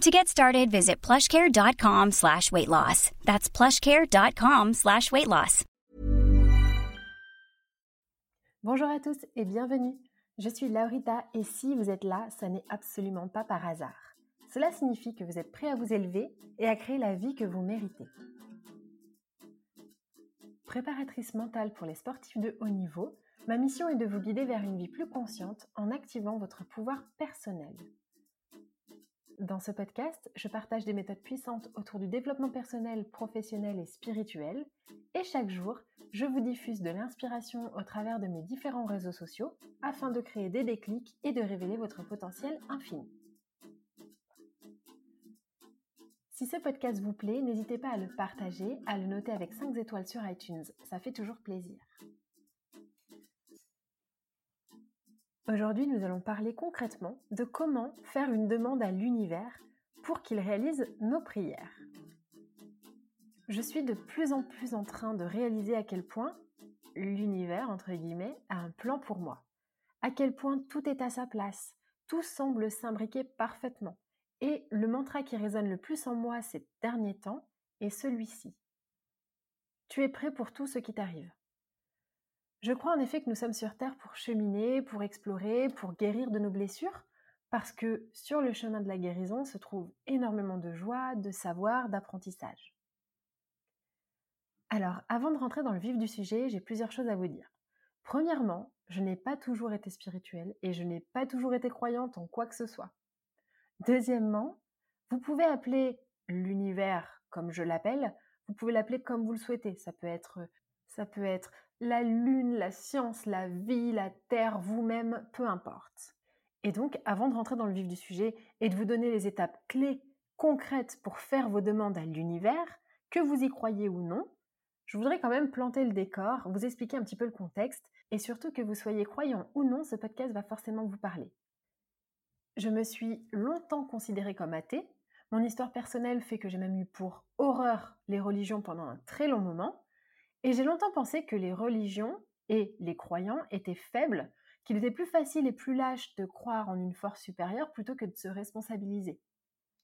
To get started, visit plushcare.com slash weight loss. That's plushcare.com slash weight loss. Bonjour à tous et bienvenue. Je suis Laurita et si vous êtes là, ça n'est absolument pas par hasard. Cela signifie que vous êtes prêt à vous élever et à créer la vie que vous méritez. Préparatrice mentale pour les sportifs de haut niveau, ma mission est de vous guider vers une vie plus consciente en activant votre pouvoir personnel. Dans ce podcast, je partage des méthodes puissantes autour du développement personnel, professionnel et spirituel. Et chaque jour, je vous diffuse de l'inspiration au travers de mes différents réseaux sociaux afin de créer des déclics et de révéler votre potentiel infini. Si ce podcast vous plaît, n'hésitez pas à le partager, à le noter avec 5 étoiles sur iTunes. Ça fait toujours plaisir. Aujourd'hui, nous allons parler concrètement de comment faire une demande à l'univers pour qu'il réalise nos prières. Je suis de plus en plus en train de réaliser à quel point l'univers, entre guillemets, a un plan pour moi. À quel point tout est à sa place, tout semble s'imbriquer parfaitement. Et le mantra qui résonne le plus en moi ces derniers temps est celui-ci. Tu es prêt pour tout ce qui t'arrive. Je crois en effet que nous sommes sur Terre pour cheminer, pour explorer, pour guérir de nos blessures, parce que sur le chemin de la guérison se trouve énormément de joie, de savoir, d'apprentissage. Alors, avant de rentrer dans le vif du sujet, j'ai plusieurs choses à vous dire. Premièrement, je n'ai pas toujours été spirituelle et je n'ai pas toujours été croyante en quoi que ce soit. Deuxièmement, vous pouvez appeler l'univers comme je l'appelle, vous pouvez l'appeler comme vous le souhaitez. Ça peut être ça peut être la lune, la science, la vie, la terre, vous-même, peu importe. Et donc, avant de rentrer dans le vif du sujet et de vous donner les étapes clés concrètes pour faire vos demandes à l'univers, que vous y croyez ou non, je voudrais quand même planter le décor, vous expliquer un petit peu le contexte et surtout que vous soyez croyant ou non, ce podcast va forcément vous parler. Je me suis longtemps considérée comme athée. Mon histoire personnelle fait que j'ai même eu pour horreur les religions pendant un très long moment. Et j'ai longtemps pensé que les religions et les croyants étaient faibles, qu'il était plus facile et plus lâche de croire en une force supérieure plutôt que de se responsabiliser.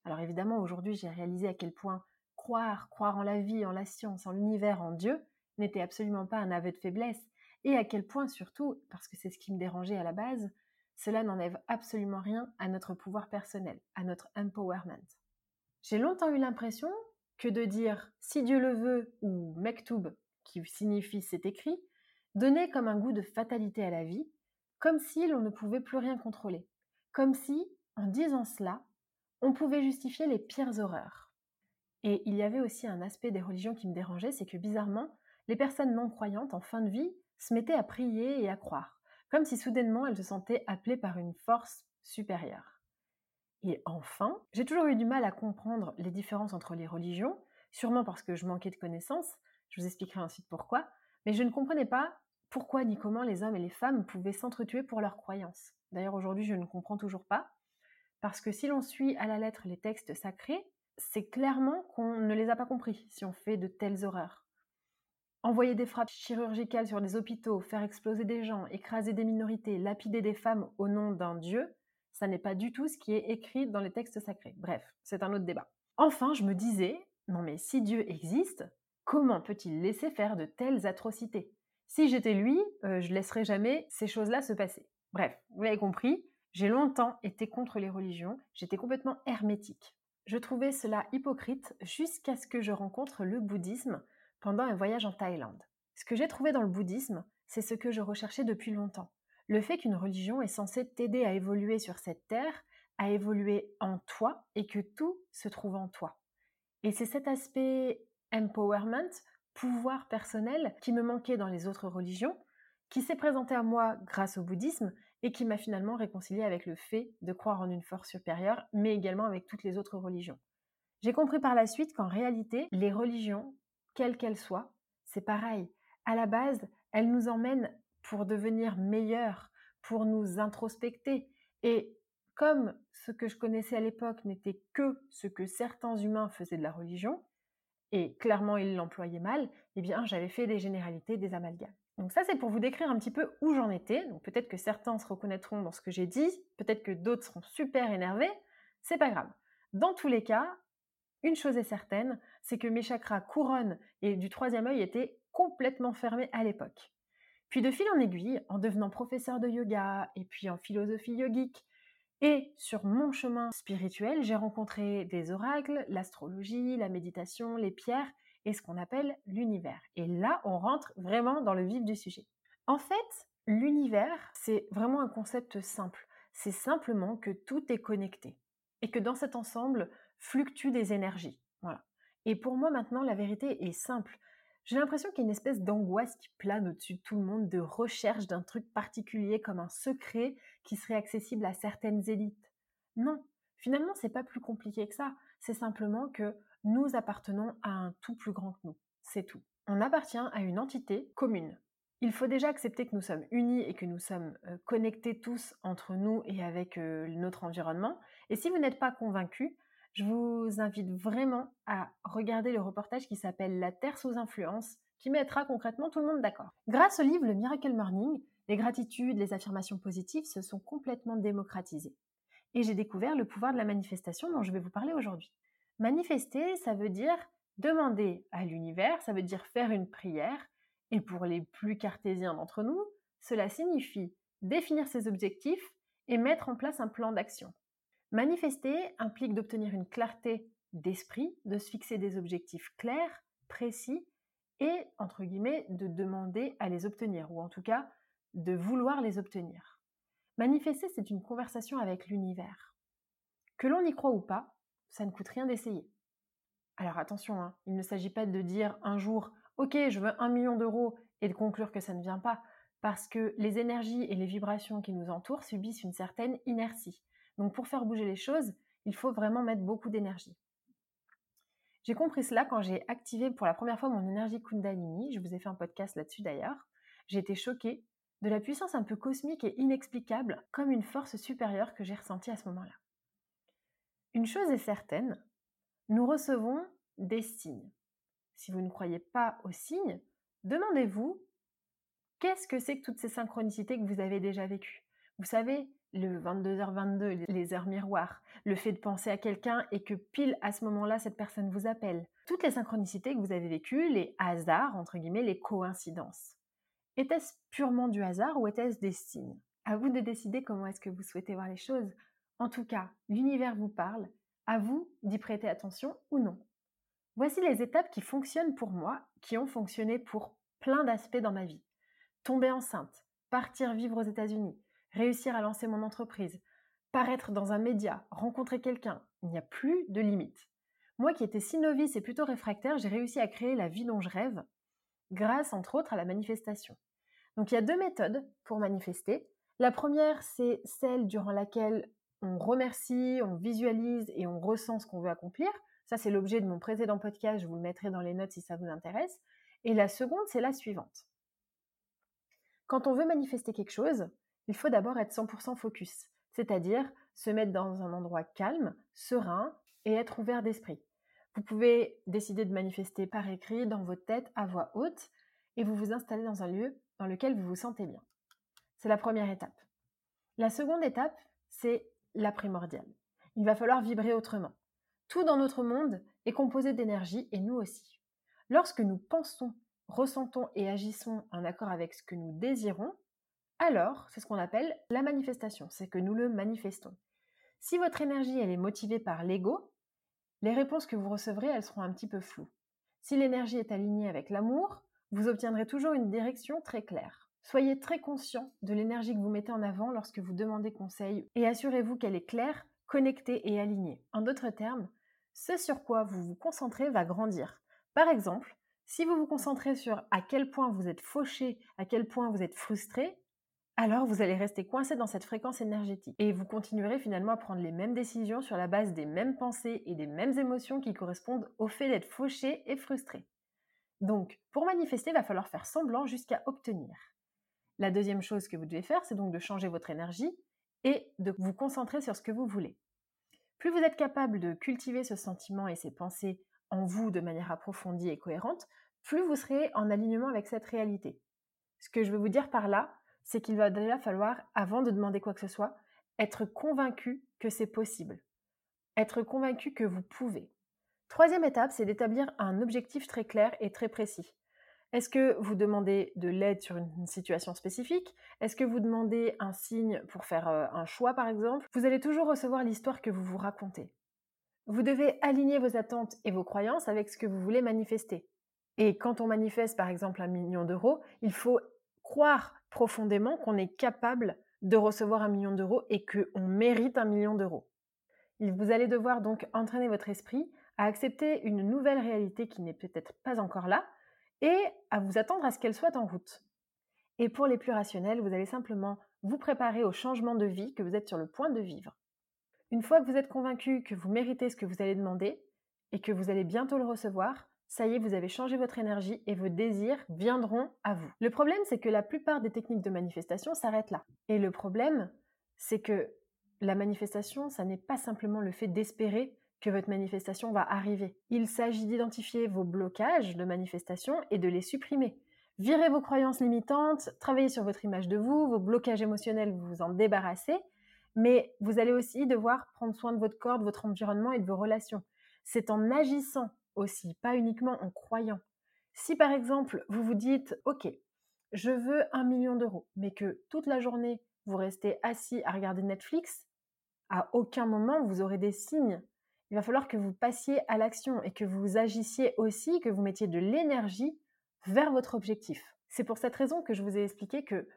Alors évidemment, aujourd'hui, j'ai réalisé à quel point croire, croire en la vie, en la science, en l'univers, en Dieu, n'était absolument pas un aveu de faiblesse, et à quel point surtout, parce que c'est ce qui me dérangeait à la base, cela n'enlève absolument rien à notre pouvoir personnel, à notre empowerment. J'ai longtemps eu l'impression que de dire si Dieu le veut ou mektoub qui signifie c'est écrit, donnait comme un goût de fatalité à la vie, comme si l'on ne pouvait plus rien contrôler, comme si, en disant cela, on pouvait justifier les pires horreurs. Et il y avait aussi un aspect des religions qui me dérangeait, c'est que bizarrement, les personnes non croyantes en fin de vie se mettaient à prier et à croire, comme si soudainement elles se sentaient appelées par une force supérieure. Et enfin, j'ai toujours eu du mal à comprendre les différences entre les religions, sûrement parce que je manquais de connaissances, je vous expliquerai ensuite pourquoi. Mais je ne comprenais pas pourquoi ni comment les hommes et les femmes pouvaient s'entretuer pour leurs croyances. D'ailleurs, aujourd'hui, je ne comprends toujours pas. Parce que si l'on suit à la lettre les textes sacrés, c'est clairement qu'on ne les a pas compris si on fait de telles horreurs. envoyer des frappes chirurgicales sur des hôpitaux, faire exploser des gens, écraser des minorités, lapider des femmes au nom d'un dieu, ça n'est pas du tout ce qui est écrit dans les textes sacrés. Bref, c'est un autre débat. Enfin, je me disais, non mais si Dieu existe, comment peut-il laisser faire de telles atrocités? Si j'étais lui, euh, je laisserais jamais ces choses-là se passer. Bref, vous l'avez compris, j'ai longtemps été contre les religions, j'étais complètement hermétique. Je trouvais cela hypocrite jusqu'à ce que je rencontre le bouddhisme pendant un voyage en Thaïlande. Ce que j'ai trouvé dans le bouddhisme, c'est ce que je recherchais depuis longtemps. Le fait qu'une religion est censée t'aider à évoluer sur cette terre, à évoluer en toi et que tout se trouve en toi. Et c'est cet aspect empowerment, pouvoir personnel, qui me manquait dans les autres religions, qui s'est présenté à moi grâce au bouddhisme et qui m'a finalement réconcilié avec le fait de croire en une force supérieure, mais également avec toutes les autres religions. J'ai compris par la suite qu'en réalité, les religions, quelles qu'elles soient, c'est pareil. À la base, elles nous emmènent pour devenir meilleurs, pour nous introspecter. Et comme ce que je connaissais à l'époque n'était que ce que certains humains faisaient de la religion, et clairement ils l'employaient mal, eh bien j'avais fait des généralités, des amalgames. Donc ça c'est pour vous décrire un petit peu où j'en étais. Peut-être que certains se reconnaîtront dans ce que j'ai dit, peut-être que d'autres seront super énervés, c'est pas grave. Dans tous les cas, une chose est certaine, c'est que mes chakras couronne et du troisième œil étaient complètement fermés à l'époque. Puis de fil en aiguille, en devenant professeur de yoga et puis en philosophie yogique, et sur mon chemin spirituel, j'ai rencontré des oracles, l'astrologie, la méditation, les pierres et ce qu'on appelle l'univers. Et là, on rentre vraiment dans le vif du sujet. En fait, l'univers, c'est vraiment un concept simple. C'est simplement que tout est connecté et que dans cet ensemble fluctuent des énergies. Voilà. Et pour moi maintenant, la vérité est simple. J'ai l'impression qu'il y a une espèce d'angoisse qui plane au-dessus de tout le monde, de recherche d'un truc particulier comme un secret qui serait accessible à certaines élites. Non, finalement, c'est pas plus compliqué que ça. C'est simplement que nous appartenons à un tout plus grand que nous. C'est tout. On appartient à une entité commune. Il faut déjà accepter que nous sommes unis et que nous sommes euh, connectés tous entre nous et avec euh, notre environnement. Et si vous n'êtes pas convaincu, je vous invite vraiment à regarder le reportage qui s'appelle La Terre sous influence, qui mettra concrètement tout le monde d'accord. Grâce au livre Le Miracle Morning, les gratitudes, les affirmations positives se sont complètement démocratisées. Et j'ai découvert le pouvoir de la manifestation dont je vais vous parler aujourd'hui. Manifester, ça veut dire demander à l'univers, ça veut dire faire une prière, et pour les plus cartésiens d'entre nous, cela signifie définir ses objectifs et mettre en place un plan d'action. Manifester implique d'obtenir une clarté d'esprit, de se fixer des objectifs clairs, précis, et, entre guillemets, de demander à les obtenir, ou en tout cas, de vouloir les obtenir. Manifester, c'est une conversation avec l'univers. Que l'on y croit ou pas, ça ne coûte rien d'essayer. Alors attention, hein, il ne s'agit pas de dire un jour, ok, je veux un million d'euros, et de conclure que ça ne vient pas, parce que les énergies et les vibrations qui nous entourent subissent une certaine inertie. Donc pour faire bouger les choses, il faut vraiment mettre beaucoup d'énergie. J'ai compris cela quand j'ai activé pour la première fois mon énergie Kundalini. Je vous ai fait un podcast là-dessus d'ailleurs. J'ai été choquée de la puissance un peu cosmique et inexplicable, comme une force supérieure que j'ai ressentie à ce moment-là. Une chose est certaine, nous recevons des signes. Si vous ne croyez pas aux signes, demandez-vous qu'est-ce que c'est que toutes ces synchronicités que vous avez déjà vécues? Vous savez, le 22h22, les heures miroirs, le fait de penser à quelqu'un et que pile à ce moment-là, cette personne vous appelle. Toutes les synchronicités que vous avez vécues, les hasards, entre guillemets, les coïncidences. Était-ce purement du hasard ou était-ce des signes? À vous de décider comment est-ce que vous souhaitez voir les choses. En tout cas, l'univers vous parle, à vous d'y prêter attention ou non. Voici les étapes qui fonctionnent pour moi, qui ont fonctionné pour plein d'aspects dans ma vie. Tomber enceinte, partir vivre aux États-Unis, réussir à lancer mon entreprise, paraître dans un média, rencontrer quelqu'un, il n'y a plus de limite. Moi qui étais si novice et plutôt réfractaire, j'ai réussi à créer la vie dont je rêve, grâce entre autres à la manifestation. Donc il y a deux méthodes pour manifester. La première, c'est celle durant laquelle on remercie, on visualise et on ressent ce qu'on veut accomplir. Ça, c'est l'objet de mon précédent podcast, je vous le mettrai dans les notes si ça vous intéresse. Et la seconde, c'est la suivante. Quand on veut manifester quelque chose, il faut d'abord être 100% focus, c'est-à-dire se mettre dans un endroit calme, serein et être ouvert d'esprit. Vous pouvez décider de manifester par écrit dans votre tête à voix haute, et vous vous installez dans un lieu dans lequel vous vous sentez bien. C'est la première étape. La seconde étape, c'est la primordiale. Il va falloir vibrer autrement. Tout dans notre monde est composé d'énergie et nous aussi. Lorsque nous pensons, ressentons et agissons en accord avec ce que nous désirons, alors c'est ce qu'on appelle la manifestation, c'est que nous le manifestons. Si votre énergie est motivée par l'ego, les réponses que vous recevrez elles seront un petit peu floues. Si l'énergie est alignée avec l'amour, vous obtiendrez toujours une direction très claire. Soyez très conscient de l'énergie que vous mettez en avant lorsque vous demandez conseil et assurez-vous qu'elle est claire, connectée et alignée. En d'autres termes, ce sur quoi vous vous concentrez va grandir. Par exemple, si vous vous concentrez sur à quel point vous êtes fauché, à quel point vous êtes frustré, alors vous allez rester coincé dans cette fréquence énergétique et vous continuerez finalement à prendre les mêmes décisions sur la base des mêmes pensées et des mêmes émotions qui correspondent au fait d'être fauché et frustré. Donc, pour manifester, il va falloir faire semblant jusqu'à obtenir. La deuxième chose que vous devez faire, c'est donc de changer votre énergie et de vous concentrer sur ce que vous voulez. Plus vous êtes capable de cultiver ce sentiment et ces pensées en vous de manière approfondie et cohérente, plus vous serez en alignement avec cette réalité. Ce que je veux vous dire par là, c'est qu'il va déjà falloir, avant de demander quoi que ce soit, être convaincu que c'est possible. Être convaincu que vous pouvez. Troisième étape, c'est d'établir un objectif très clair et très précis. Est-ce que vous demandez de l'aide sur une situation spécifique? Est-ce que vous demandez un signe pour faire euh, un choix, par exemple? Vous allez toujours recevoir l'histoire que vous vous racontez. Vous devez aligner vos attentes et vos croyances avec ce que vous voulez manifester. Et quand on manifeste, par exemple, un million d'euros, il faut croire profondément qu'on est capable de recevoir un million d'euros et qu'on mérite un million d'euros. Vous allez devoir donc entraîner votre esprit à accepter une nouvelle réalité qui n'est peut-être pas encore là et à vous attendre à ce qu'elle soit en route. Et pour les plus rationnels, vous allez simplement vous préparer au changement de vie que vous êtes sur le point de vivre. Une fois que vous êtes convaincu que vous méritez ce que vous allez demander et que vous allez bientôt le recevoir, ça y est, vous avez changé votre énergie et vos désirs viendront à vous. Le problème, c'est que la plupart des techniques de manifestation s'arrêtent là. Et le problème, c'est que la manifestation, ça n'est pas simplement le fait d'espérer que votre manifestation va arriver. Il s'agit d'identifier vos blocages de manifestation et de les supprimer. Virez vos croyances limitantes, travaillez sur votre image de vous, vos blocages émotionnels, vous vous en débarrassez, mais vous allez aussi devoir prendre soin de votre corps, de votre environnement et de vos relations. C'est en agissant aussi, pas uniquement en croyant. Si par exemple vous vous dites, OK, je veux un million d'euros, mais que toute la journée vous restez assis à regarder Netflix, à aucun moment vous aurez des signes. Il va falloir que vous passiez à l'action et que vous agissiez aussi, que vous mettiez de l'énergie vers votre objectif. C'est pour cette raison que je vous ai expliqué que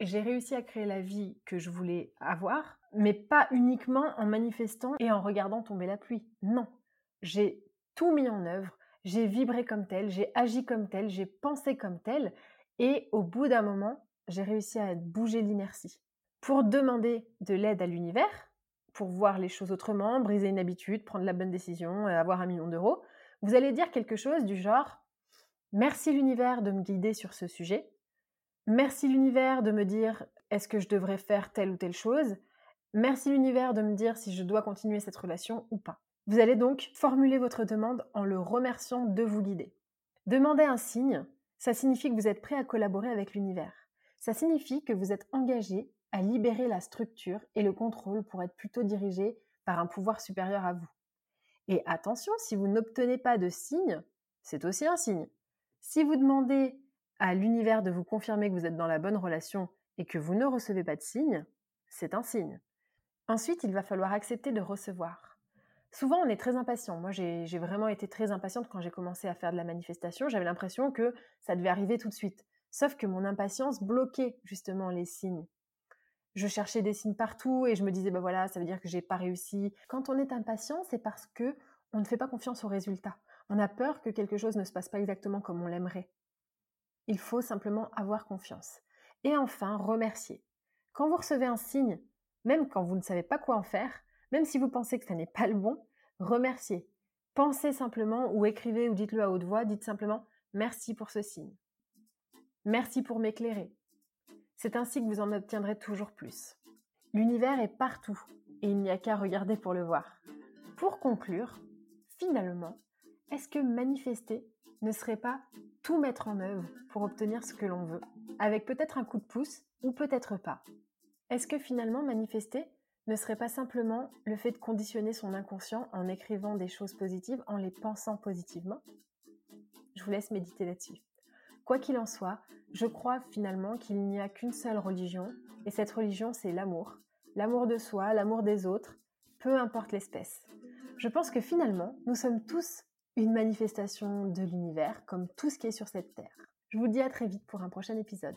j'ai réussi à créer la vie que je voulais avoir, mais pas uniquement en manifestant et en regardant tomber la pluie. Non, j'ai mis en œuvre, j'ai vibré comme tel, j'ai agi comme tel, j'ai pensé comme tel, et au bout d'un moment, j'ai réussi à bouger l'inertie. Pour demander de l'aide à l'univers, pour voir les choses autrement, briser une habitude, prendre la bonne décision, euh, avoir un million d'euros, vous allez dire quelque chose du genre Merci l'univers de me guider sur ce sujet. Merci l'univers de me dire est-ce que je devrais faire telle ou telle chose. Merci l'univers de me dire si je dois continuer cette relation ou pas. Vous allez donc formuler votre demande en le remerciant de vous guider. Demander un signe, ça signifie que vous êtes prêt à collaborer avec l'univers. Ça signifie que vous êtes engagé à libérer la structure et le contrôle pour être plutôt dirigé par un pouvoir supérieur à vous. Et attention, si vous n'obtenez pas de signe, c'est aussi un signe. Si vous demandez à l'univers de vous confirmer que vous êtes dans la bonne relation et que vous ne recevez pas de signe, c'est un signe. Ensuite, il va falloir accepter de recevoir. Souvent, on est très impatient. Moi, j'ai vraiment été très impatiente quand j'ai commencé à faire de la manifestation. J'avais l'impression que ça devait arriver tout de suite. Sauf que mon impatience bloquait justement les signes. Je cherchais des signes partout et je me disais, bah voilà, ça veut dire que j'ai pas réussi. Quand on est impatient, c'est parce que on ne fait pas confiance aux résultats. On a peur que quelque chose ne se passe pas exactement comme on l'aimerait. Il faut simplement avoir confiance. Et enfin, remercier. Quand vous recevez un signe, même quand vous ne savez pas quoi en faire, même si vous pensez que ça n'est pas le bon, remerciez. Pensez simplement ou écrivez ou dites-le à haute voix, dites simplement merci pour ce signe. Merci pour m'éclairer. C'est ainsi que vous en obtiendrez toujours plus. L'univers est partout et il n'y a qu'à regarder pour le voir. Pour conclure, finalement, est-ce que manifester, ne serait pas tout mettre en œuvre pour obtenir ce que l'on veut, avec peut-être un coup de pouce ou peut-être pas Est-ce que finalement manifester ne serait pas simplement le fait de conditionner son inconscient en écrivant des choses positives, en les pensant positivement Je vous laisse méditer là-dessus. Quoi qu'il en soit, je crois finalement qu'il n'y a qu'une seule religion, et cette religion, c'est l'amour. L'amour de soi, l'amour des autres, peu importe l'espèce. Je pense que finalement, nous sommes tous une manifestation de l'univers, comme tout ce qui est sur cette terre. Je vous dis à très vite pour un prochain épisode.